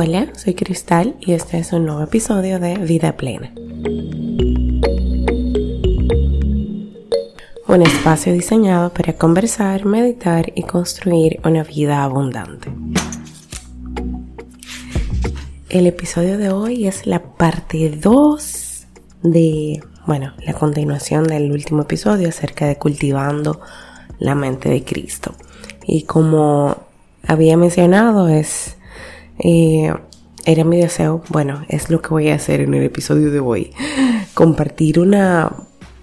Hola, soy Cristal y este es un nuevo episodio de Vida Plena. Un espacio diseñado para conversar, meditar y construir una vida abundante. El episodio de hoy es la parte 2 de, bueno, la continuación del último episodio acerca de cultivando la mente de Cristo. Y como había mencionado, es era mi deseo, bueno, es lo que voy a hacer en el episodio de hoy, compartir una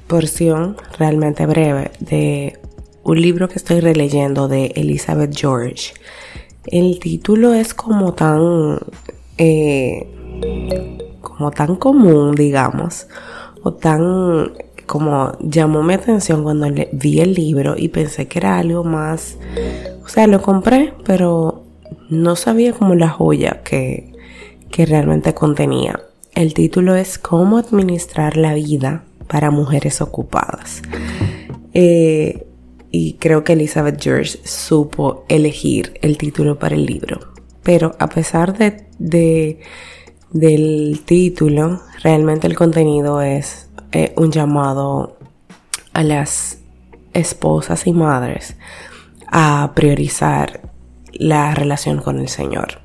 porción realmente breve de un libro que estoy releyendo de Elizabeth George. El título es como tan, eh, como tan común, digamos, o tan como llamó mi atención cuando vi el libro y pensé que era algo más, o sea, lo compré, pero no sabía como la joya que, realmente contenía. El título es Cómo administrar la vida para mujeres ocupadas. Eh, y creo que Elizabeth George supo elegir el título para el libro. Pero a pesar de del título, realmente el contenido es eh, un llamado a las esposas y madres a priorizar la relación con el Señor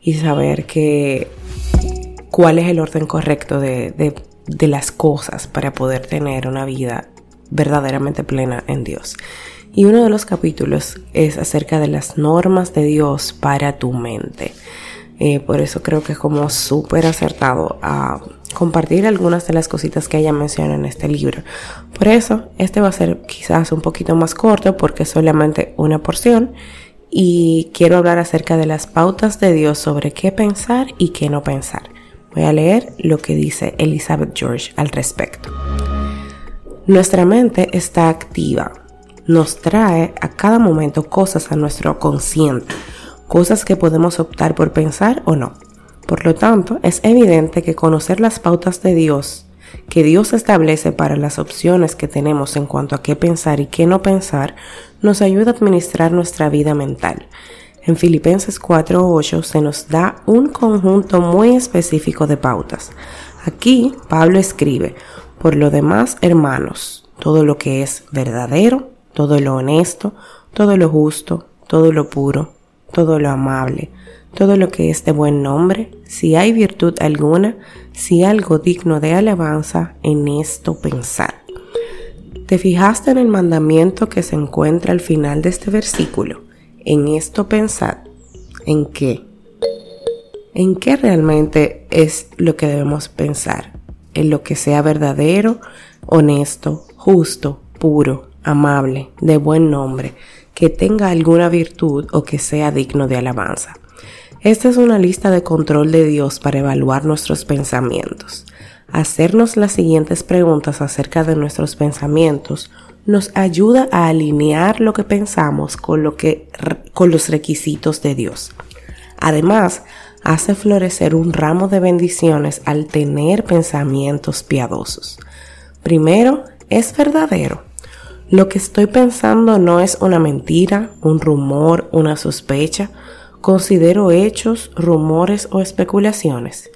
y saber que cuál es el orden correcto de, las cosas para poder tener una vida verdaderamente plena en Dios. Y uno de los capítulos es acerca de las normas de Dios para tu mente. Eh, por eso creo que es como súper acertado a compartir algunas de las cositas que ella menciona en este libro. Por eso, este va a ser quizás un poquito más corto porque es solamente una porción y quiero hablar acerca de las pautas de Dios sobre qué pensar y qué no pensar. Voy a leer lo que dice Elizabeth George al respecto. Nuestra mente está activa, nos trae a cada momento cosas a nuestro consciente, cosas que podemos optar por pensar o no. Por lo tanto, es evidente que conocer las pautas de Dios que Dios establece para las opciones que tenemos en cuanto a qué pensar y qué no pensar nos ayuda a administrar nuestra vida mental. En Filipenses 4.8 se nos da un conjunto muy específico de pautas. Aquí Pablo escribe, por lo demás, hermanos, todo lo que es verdadero, todo lo honesto, todo lo justo, todo lo puro, todo lo amable, todo lo que es de buen nombre, si hay virtud alguna, si algo digno de alabanza, en esto pensar. ¿Te fijaste en el mandamiento que se encuentra al final de este versículo? En esto pensar. ¿En qué? ¿En qué realmente es lo que debemos pensar? En lo que sea verdadero, honesto, justo, puro, amable, de buen nombre, que tenga alguna virtud o que sea digno de alabanza. Esta es una lista de control de Dios para evaluar nuestros pensamientos. Hacernos las siguientes preguntas acerca de nuestros pensamientos nos ayuda a alinear lo que pensamos con, lo que, con los requisitos de Dios. Además, hace florecer un ramo de bendiciones al tener pensamientos piadosos. Primero, es verdadero. Lo que estoy pensando no es una mentira, un rumor, una sospecha, Considero hechos, rumores o especulaciones.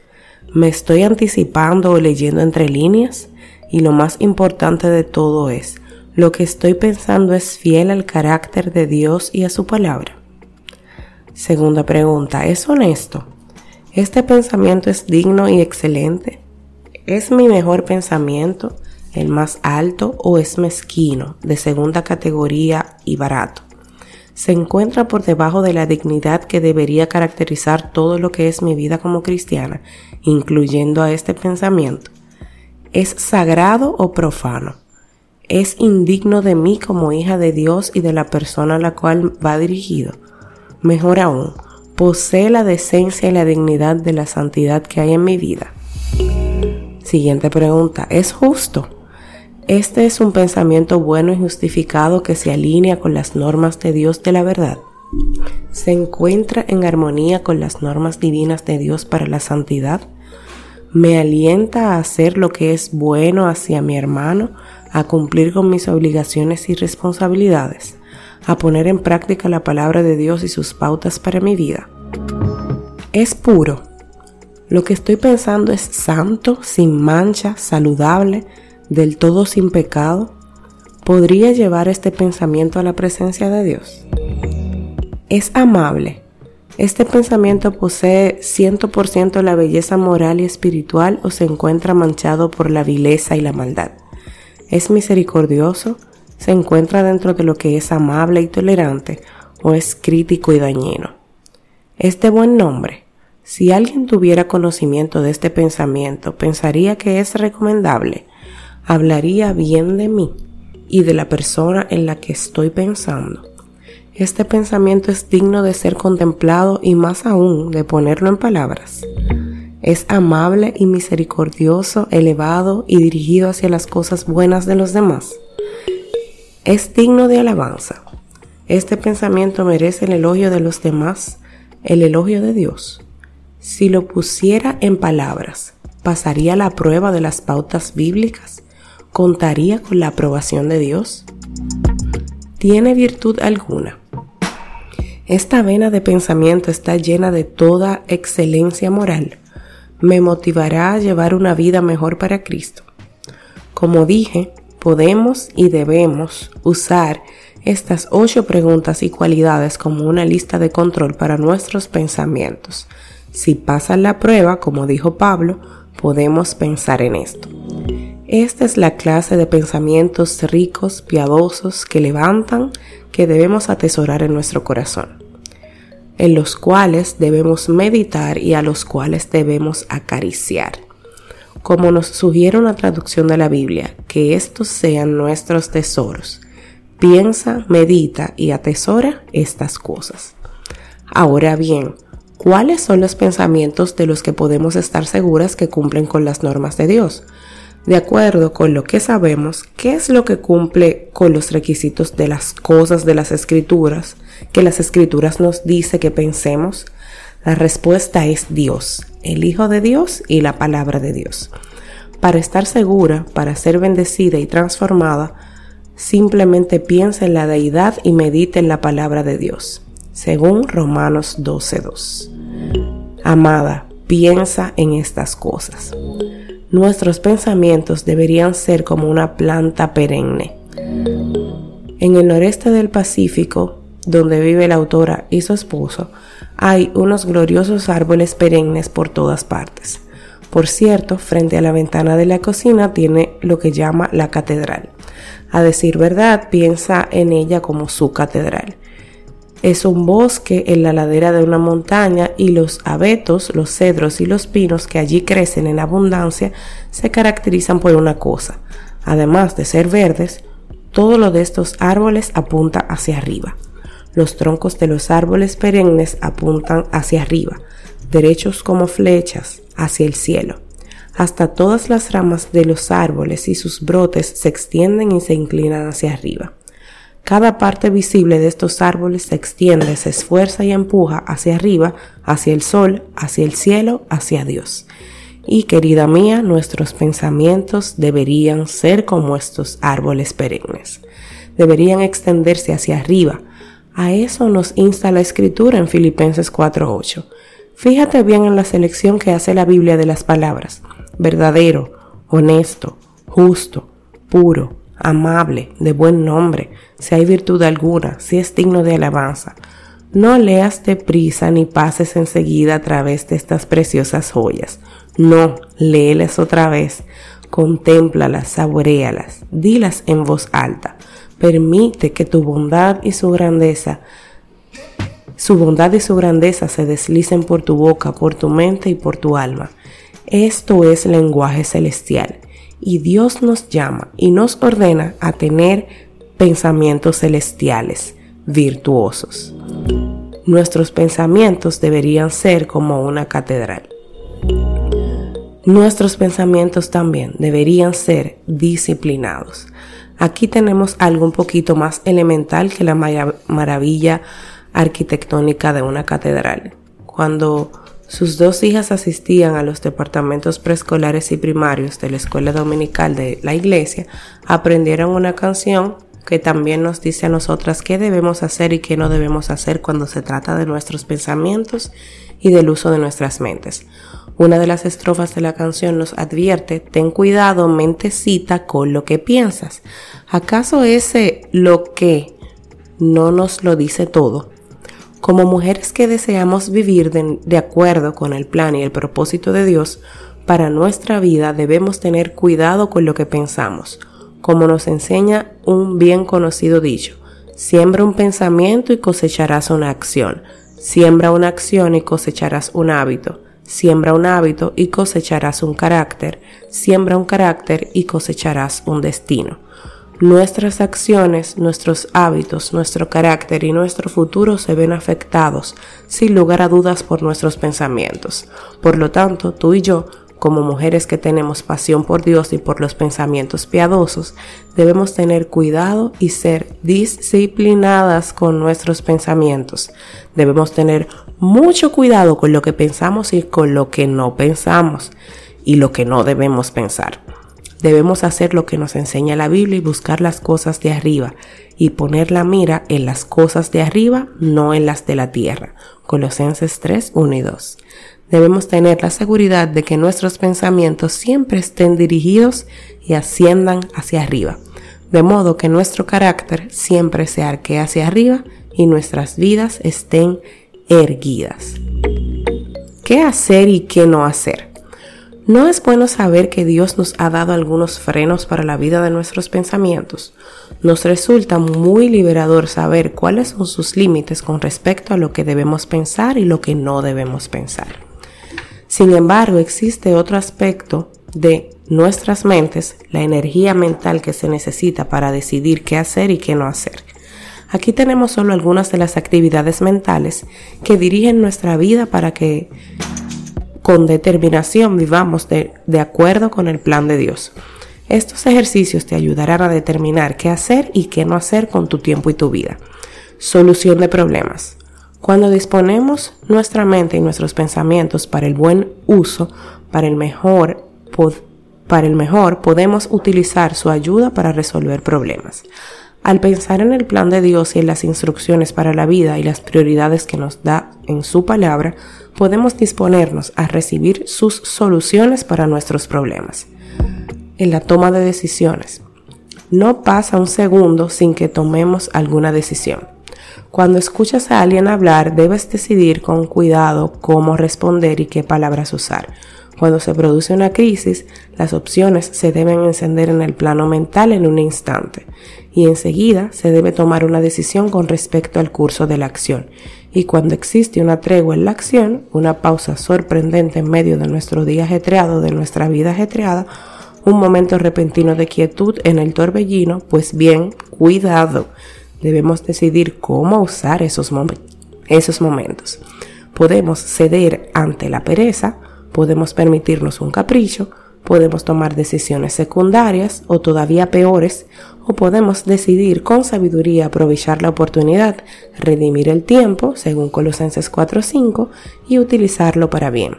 Me estoy anticipando o leyendo entre líneas y lo más importante de todo es, lo que estoy pensando es fiel al carácter de Dios y a su palabra. Segunda pregunta, ¿es honesto? ¿Este pensamiento es digno y excelente? ¿Es mi mejor pensamiento, el más alto o es mezquino, de segunda categoría y barato? Se encuentra por debajo de la dignidad que debería caracterizar todo lo que es mi vida como cristiana, incluyendo a este pensamiento. ¿Es sagrado o profano? ¿Es indigno de mí como hija de Dios y de la persona a la cual va dirigido? Mejor aún, posee la decencia y la dignidad de la santidad que hay en mi vida. Siguiente pregunta, ¿es justo? Este es un pensamiento bueno y justificado que se alinea con las normas de Dios de la verdad. Se encuentra en armonía con las normas divinas de Dios para la santidad. Me alienta a hacer lo que es bueno hacia mi hermano, a cumplir con mis obligaciones y responsabilidades, a poner en práctica la palabra de Dios y sus pautas para mi vida. Es puro. Lo que estoy pensando es santo, sin mancha, saludable, del todo sin pecado. ¿Podría llevar este pensamiento a la presencia de Dios? Es amable. ¿Este pensamiento posee 100% la belleza moral y espiritual o se encuentra manchado por la vileza y la maldad? ¿Es misericordioso? ¿Se encuentra dentro de lo que es amable y tolerante o es crítico y dañino? ¿Es de buen nombre? Si alguien tuviera conocimiento de este pensamiento, pensaría que es recomendable, hablaría bien de mí y de la persona en la que estoy pensando. Este pensamiento es digno de ser contemplado y más aún de ponerlo en palabras. Es amable y misericordioso, elevado y dirigido hacia las cosas buenas de los demás. Es digno de alabanza. Este pensamiento merece el elogio de los demás, el elogio de Dios. Si lo pusiera en palabras, ¿pasaría la prueba de las pautas bíblicas? ¿Contaría con la aprobación de Dios? ¿Tiene virtud alguna? Esta vena de pensamiento está llena de toda excelencia moral me motivará a llevar una vida mejor para Cristo. Como dije, podemos y debemos usar estas ocho preguntas y cualidades como una lista de control para nuestros pensamientos. Si pasan la prueba, como dijo Pablo, podemos pensar en esto. Esta es la clase de pensamientos ricos, piadosos, que levantan, que debemos atesorar en nuestro corazón en los cuales debemos meditar y a los cuales debemos acariciar. Como nos sugiere una traducción de la Biblia, que estos sean nuestros tesoros. Piensa, medita y atesora estas cosas. Ahora bien, ¿cuáles son los pensamientos de los que podemos estar seguras que cumplen con las normas de Dios? De acuerdo con lo que sabemos, ¿qué es lo que cumple con los requisitos de las cosas de las escrituras que las escrituras nos dice que pensemos? La respuesta es Dios, el Hijo de Dios y la palabra de Dios. Para estar segura, para ser bendecida y transformada, simplemente piensa en la deidad y medita en la palabra de Dios, según Romanos 12.2. Amada, piensa en estas cosas. Nuestros pensamientos deberían ser como una planta perenne. En el noreste del Pacífico, donde vive la autora y su esposo, hay unos gloriosos árboles perennes por todas partes. Por cierto, frente a la ventana de la cocina tiene lo que llama la catedral. A decir verdad, piensa en ella como su catedral. Es un bosque en la ladera de una montaña y los abetos, los cedros y los pinos que allí crecen en abundancia se caracterizan por una cosa. Además de ser verdes, todo lo de estos árboles apunta hacia arriba. Los troncos de los árboles perennes apuntan hacia arriba, derechos como flechas, hacia el cielo. Hasta todas las ramas de los árboles y sus brotes se extienden y se inclinan hacia arriba. Cada parte visible de estos árboles se extiende, se esfuerza y empuja hacia arriba, hacia el sol, hacia el cielo, hacia Dios. Y querida mía, nuestros pensamientos deberían ser como estos árboles perennes. Deberían extenderse hacia arriba. A eso nos insta la escritura en Filipenses 4.8. Fíjate bien en la selección que hace la Biblia de las palabras. Verdadero, honesto, justo, puro, amable, de buen nombre, si hay virtud alguna, si es digno de alabanza. No leas deprisa ni pases enseguida a través de estas preciosas joyas. No, léelas otra vez, contémplalas, saborealas, dilas en voz alta. Permite que tu bondad y su grandeza, su bondad y su grandeza se deslicen por tu boca, por tu mente y por tu alma. Esto es lenguaje celestial y Dios nos llama y nos ordena a tener pensamientos celestiales, virtuosos. Nuestros pensamientos deberían ser como una catedral. Nuestros pensamientos también deberían ser disciplinados. Aquí tenemos algo un poquito más elemental que la maravilla arquitectónica de una catedral. Cuando sus dos hijas asistían a los departamentos preescolares y primarios de la escuela dominical de la iglesia, aprendieron una canción que también nos dice a nosotras qué debemos hacer y qué no debemos hacer cuando se trata de nuestros pensamientos y del uso de nuestras mentes. Una de las estrofas de la canción nos advierte, ten cuidado, mentecita, con lo que piensas. ¿Acaso ese lo que no nos lo dice todo? Como mujeres que deseamos vivir de, de acuerdo con el plan y el propósito de Dios, para nuestra vida debemos tener cuidado con lo que pensamos, como nos enseña un bien conocido dicho, siembra un pensamiento y cosecharás una acción, siembra una acción y cosecharás un hábito, siembra un hábito y cosecharás un carácter, siembra un carácter y cosecharás un destino. Nuestras acciones, nuestros hábitos, nuestro carácter y nuestro futuro se ven afectados, sin lugar a dudas, por nuestros pensamientos. Por lo tanto, tú y yo como mujeres que tenemos pasión por Dios y por los pensamientos piadosos, debemos tener cuidado y ser disciplinadas con nuestros pensamientos. Debemos tener mucho cuidado con lo que pensamos y con lo que no pensamos y lo que no debemos pensar. Debemos hacer lo que nos enseña la Biblia y buscar las cosas de arriba y poner la mira en las cosas de arriba, no en las de la tierra. Colosenses 3, 1 y 2 debemos tener la seguridad de que nuestros pensamientos siempre estén dirigidos y asciendan hacia arriba, de modo que nuestro carácter siempre se arquee hacia arriba y nuestras vidas estén erguidas. ¿Qué hacer y qué no hacer? ¿No es bueno saber que Dios nos ha dado algunos frenos para la vida de nuestros pensamientos? Nos resulta muy liberador saber cuáles son sus límites con respecto a lo que debemos pensar y lo que no debemos pensar. Sin embargo, existe otro aspecto de nuestras mentes, la energía mental que se necesita para decidir qué hacer y qué no hacer. Aquí tenemos solo algunas de las actividades mentales que dirigen nuestra vida para que con determinación vivamos de, de, acuerdo con el plan de Dios. Estos ejercicios te ayudarán a determinar qué hacer y qué no hacer con tu tiempo y tu vida. Solución de problemas. Cuando disponemos nuestra mente y nuestros pensamientos para el buen uso, para el mejor, para el mejor podemos utilizar su ayuda para resolver problemas. Al pensar en el plan de Dios y en las instrucciones para la vida y las prioridades que nos da en su palabra, podemos disponernos a recibir sus soluciones para nuestros problemas. En la toma de decisiones. No pasa un segundo sin que tomemos alguna decisión. Cuando escuchas a alguien hablar, debes decidir con cuidado cómo responder y qué palabras usar. Cuando se produce una crisis, las opciones se deben encender en el plano mental en un instante y enseguida se debe tomar una decisión con respecto al curso de la acción. Y cuando existe una tregua en la acción, una pausa sorprendente en medio de nuestro día ajetreado, de nuestra vida ajetreada, un momento repentino de quietud en el torbellino, pues bien, cuidado debemos decidir cómo usar esos, esos momentos. Podemos ceder ante la pereza, podemos permitirnos un capricho, podemos tomar decisiones secundarias o todavía peores, o podemos decidir con sabiduría aprovechar la oportunidad, redimir el tiempo, según Colosenses 4:5, y utilizarlo para bien.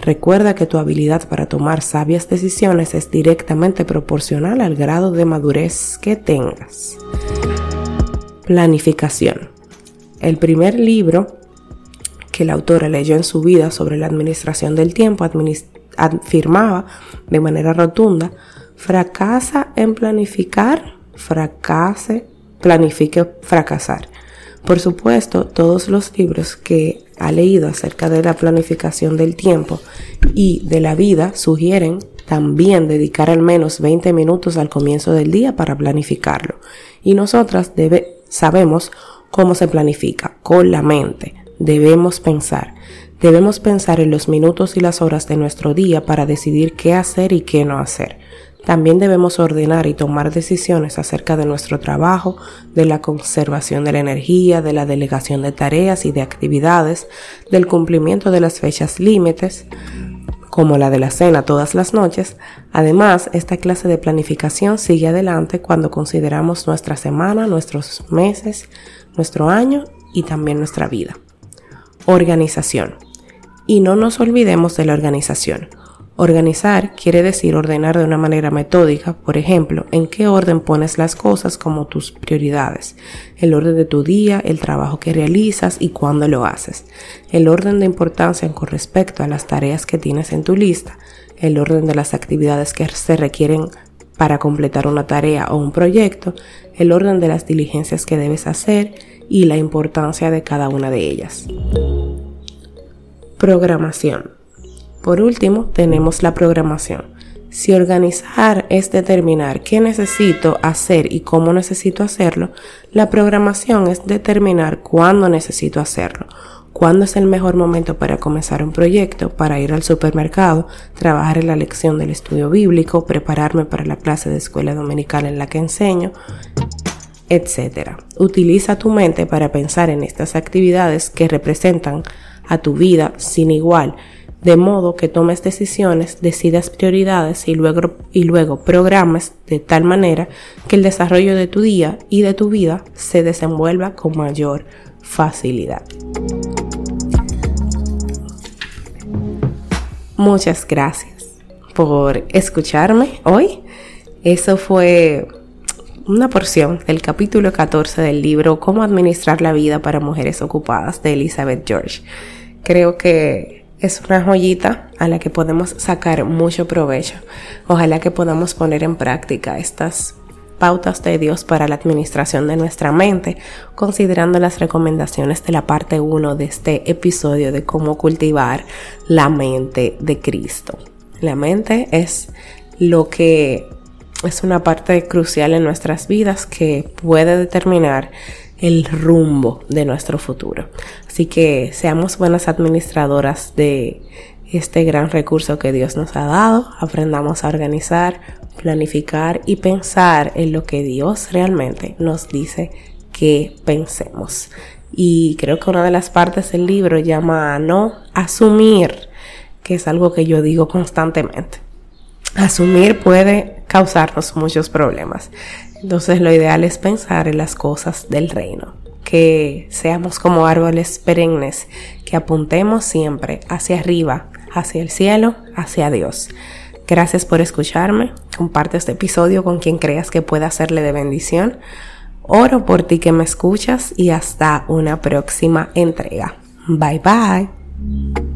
Recuerda que tu habilidad para tomar sabias decisiones es directamente proporcional al grado de madurez que tengas. Planificación. El primer libro que la autora leyó en su vida sobre la administración del tiempo afirmaba de manera rotunda, fracasa en planificar, fracase, planifique fracasar. Por supuesto, todos los libros que ha leído acerca de la planificación del tiempo y de la vida sugieren también dedicar al menos 20 minutos al comienzo del día para planificarlo. Y nosotras sabemos cómo se planifica, con la mente. Debemos pensar. Debemos pensar en los minutos y las horas de nuestro día para decidir qué hacer y qué no hacer. También debemos ordenar y tomar decisiones acerca de nuestro trabajo, de la conservación de la energía, de la delegación de tareas y de actividades, del cumplimiento de las fechas límites, como la de la cena todas las noches. Además, esta clase de planificación sigue adelante cuando consideramos nuestra semana, nuestros meses, nuestro año y también nuestra vida. Organización. Y no nos olvidemos de la organización. Organizar quiere decir ordenar de una manera metódica, por ejemplo, en qué orden pones las cosas como tus prioridades, el orden de tu día, el trabajo que realizas y cuándo lo haces, el orden de importancia con respecto a las tareas que tienes en tu lista, el orden de las actividades que se requieren para completar una tarea o un proyecto, el orden de las diligencias que debes hacer y la importancia de cada una de ellas. Programación. Por último, tenemos la programación. Si organizar es determinar qué necesito hacer y cómo necesito hacerlo, la programación es determinar cuándo necesito hacerlo, cuándo es el mejor momento para comenzar un proyecto, para ir al supermercado, trabajar en la lección del estudio bíblico, prepararme para la clase de escuela dominical en la que enseño, etc. Utiliza tu mente para pensar en estas actividades que representan a tu vida sin igual de modo que tomes decisiones, decidas prioridades y luego, y luego programes de tal manera que el desarrollo de tu día y de tu vida se desenvuelva con mayor facilidad. Muchas gracias por escucharme hoy. Eso fue una porción del capítulo 14 del libro Cómo administrar la vida para mujeres ocupadas de Elizabeth George. Creo que es una joyita a la que podemos sacar mucho provecho. Ojalá que podamos poner en práctica estas pautas de Dios para la administración de nuestra mente, considerando las recomendaciones de la parte 1 de este episodio de cómo cultivar la mente de Cristo. La mente es lo que es una parte crucial en nuestras vidas que puede determinar el rumbo de nuestro futuro. Así que seamos buenas administradoras de este gran recurso que Dios nos ha dado. Aprendamos a organizar, planificar y pensar en lo que Dios realmente nos dice que pensemos. Y creo que una de las partes del libro llama a no asumir, que es algo que yo digo constantemente. Asumir puede causarnos muchos problemas. Entonces lo ideal es pensar en las cosas del reino, que seamos como árboles perennes, que apuntemos siempre hacia arriba, hacia el cielo, hacia Dios. Gracias por escucharme, comparte este episodio con quien creas que pueda hacerle de bendición. Oro por ti que me escuchas y hasta una próxima entrega. Bye bye.